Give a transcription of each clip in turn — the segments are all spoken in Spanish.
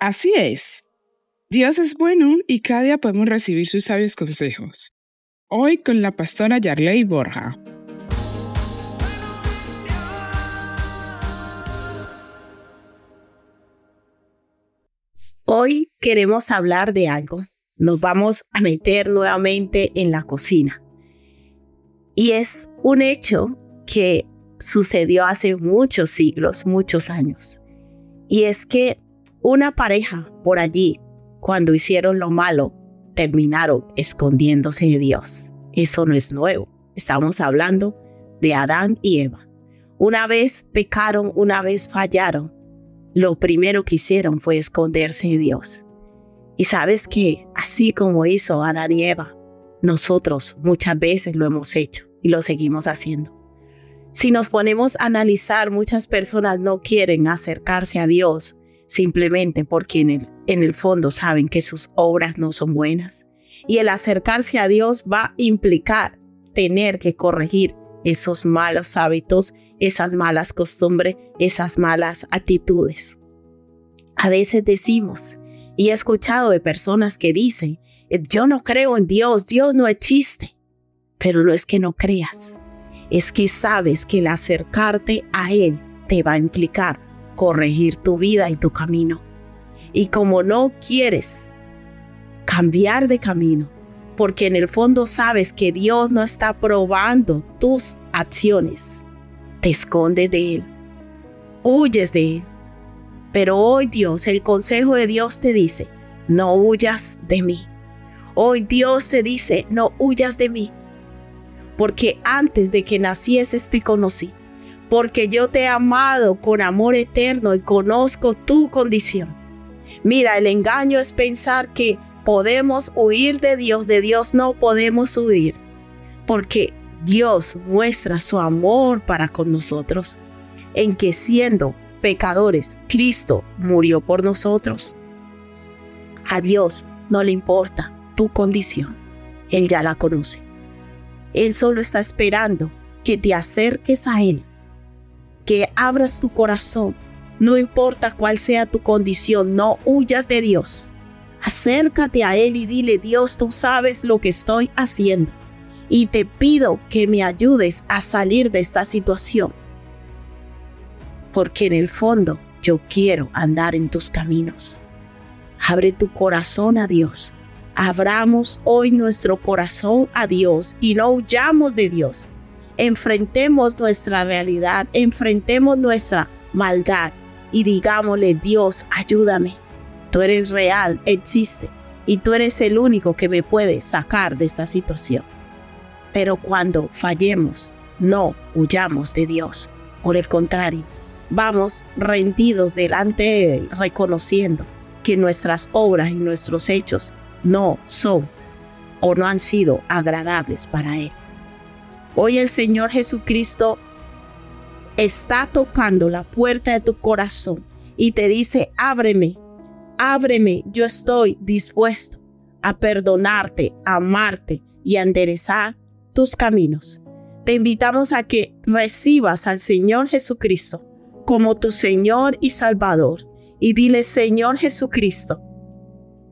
Así es. Dios es bueno y cada día podemos recibir sus sabios consejos. Hoy con la pastora Yarley Borja. Hoy queremos hablar de algo. Nos vamos a meter nuevamente en la cocina. Y es un hecho que sucedió hace muchos siglos, muchos años. Y es que una pareja por allí, cuando hicieron lo malo, terminaron escondiéndose de Dios. Eso no es nuevo. Estamos hablando de Adán y Eva. Una vez pecaron, una vez fallaron. Lo primero que hicieron fue esconderse de Dios. Y sabes que así como hizo Adán y Eva, nosotros muchas veces lo hemos hecho y lo seguimos haciendo. Si nos ponemos a analizar, muchas personas no quieren acercarse a Dios simplemente porque en el, en el fondo saben que sus obras no son buenas. Y el acercarse a Dios va a implicar tener que corregir esos malos hábitos, esas malas costumbres, esas malas actitudes. A veces decimos, y he escuchado de personas que dicen, yo no creo en Dios, Dios no existe. Pero no es que no creas, es que sabes que el acercarte a Él te va a implicar corregir tu vida y tu camino. Y como no quieres cambiar de camino, porque en el fondo sabes que Dios no está probando tus acciones, te escondes de Él, huyes de Él. Pero hoy Dios, el consejo de Dios te dice, no huyas de mí. Hoy Dios te dice, no huyas de mí porque antes de que nacieses te conocí, porque yo te he amado con amor eterno y conozco tu condición. Mira, el engaño es pensar que podemos huir de Dios, de Dios no podemos huir, porque Dios muestra su amor para con nosotros, en que siendo pecadores, Cristo murió por nosotros. A Dios no le importa tu condición, Él ya la conoce. Él solo está esperando que te acerques a Él, que abras tu corazón, no importa cuál sea tu condición, no huyas de Dios. Acércate a Él y dile, Dios, tú sabes lo que estoy haciendo y te pido que me ayudes a salir de esta situación. Porque en el fondo yo quiero andar en tus caminos. Abre tu corazón a Dios Abramos hoy nuestro corazón a Dios y no huyamos de Dios. Enfrentemos nuestra realidad, enfrentemos nuestra maldad y digámosle, Dios, ayúdame. Tú eres real, existe y tú eres el único que me puede sacar de esta situación. Pero cuando fallemos, no huyamos de Dios. Por el contrario, vamos rendidos delante de Él, reconociendo que nuestras obras y nuestros hechos no son o no han sido agradables para Él. Hoy el Señor Jesucristo está tocando la puerta de tu corazón y te dice, ábreme, ábreme, yo estoy dispuesto a perdonarte, a amarte y a enderezar tus caminos. Te invitamos a que recibas al Señor Jesucristo como tu Señor y Salvador y dile, Señor Jesucristo,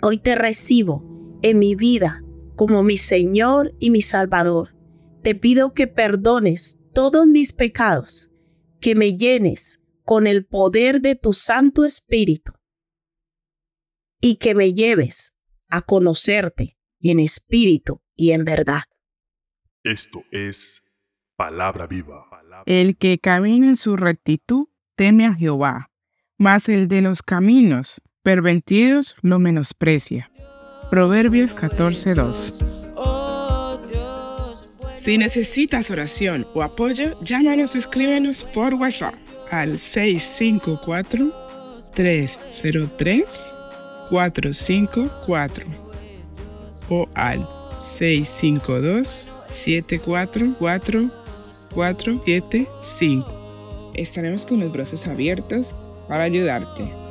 Hoy te recibo en mi vida como mi Señor y mi Salvador. Te pido que perdones todos mis pecados, que me llenes con el poder de tu Santo Espíritu y que me lleves a conocerte en espíritu y en verdad. Esto es palabra viva. El que camina en su rectitud teme a Jehová, mas el de los caminos pervertidos lo menosprecia. Proverbios 14:2 Si necesitas oración o apoyo, llámanos o escríbenos por WhatsApp al 654-303-454 o al 652-744-475. Estaremos con los brazos abiertos para ayudarte.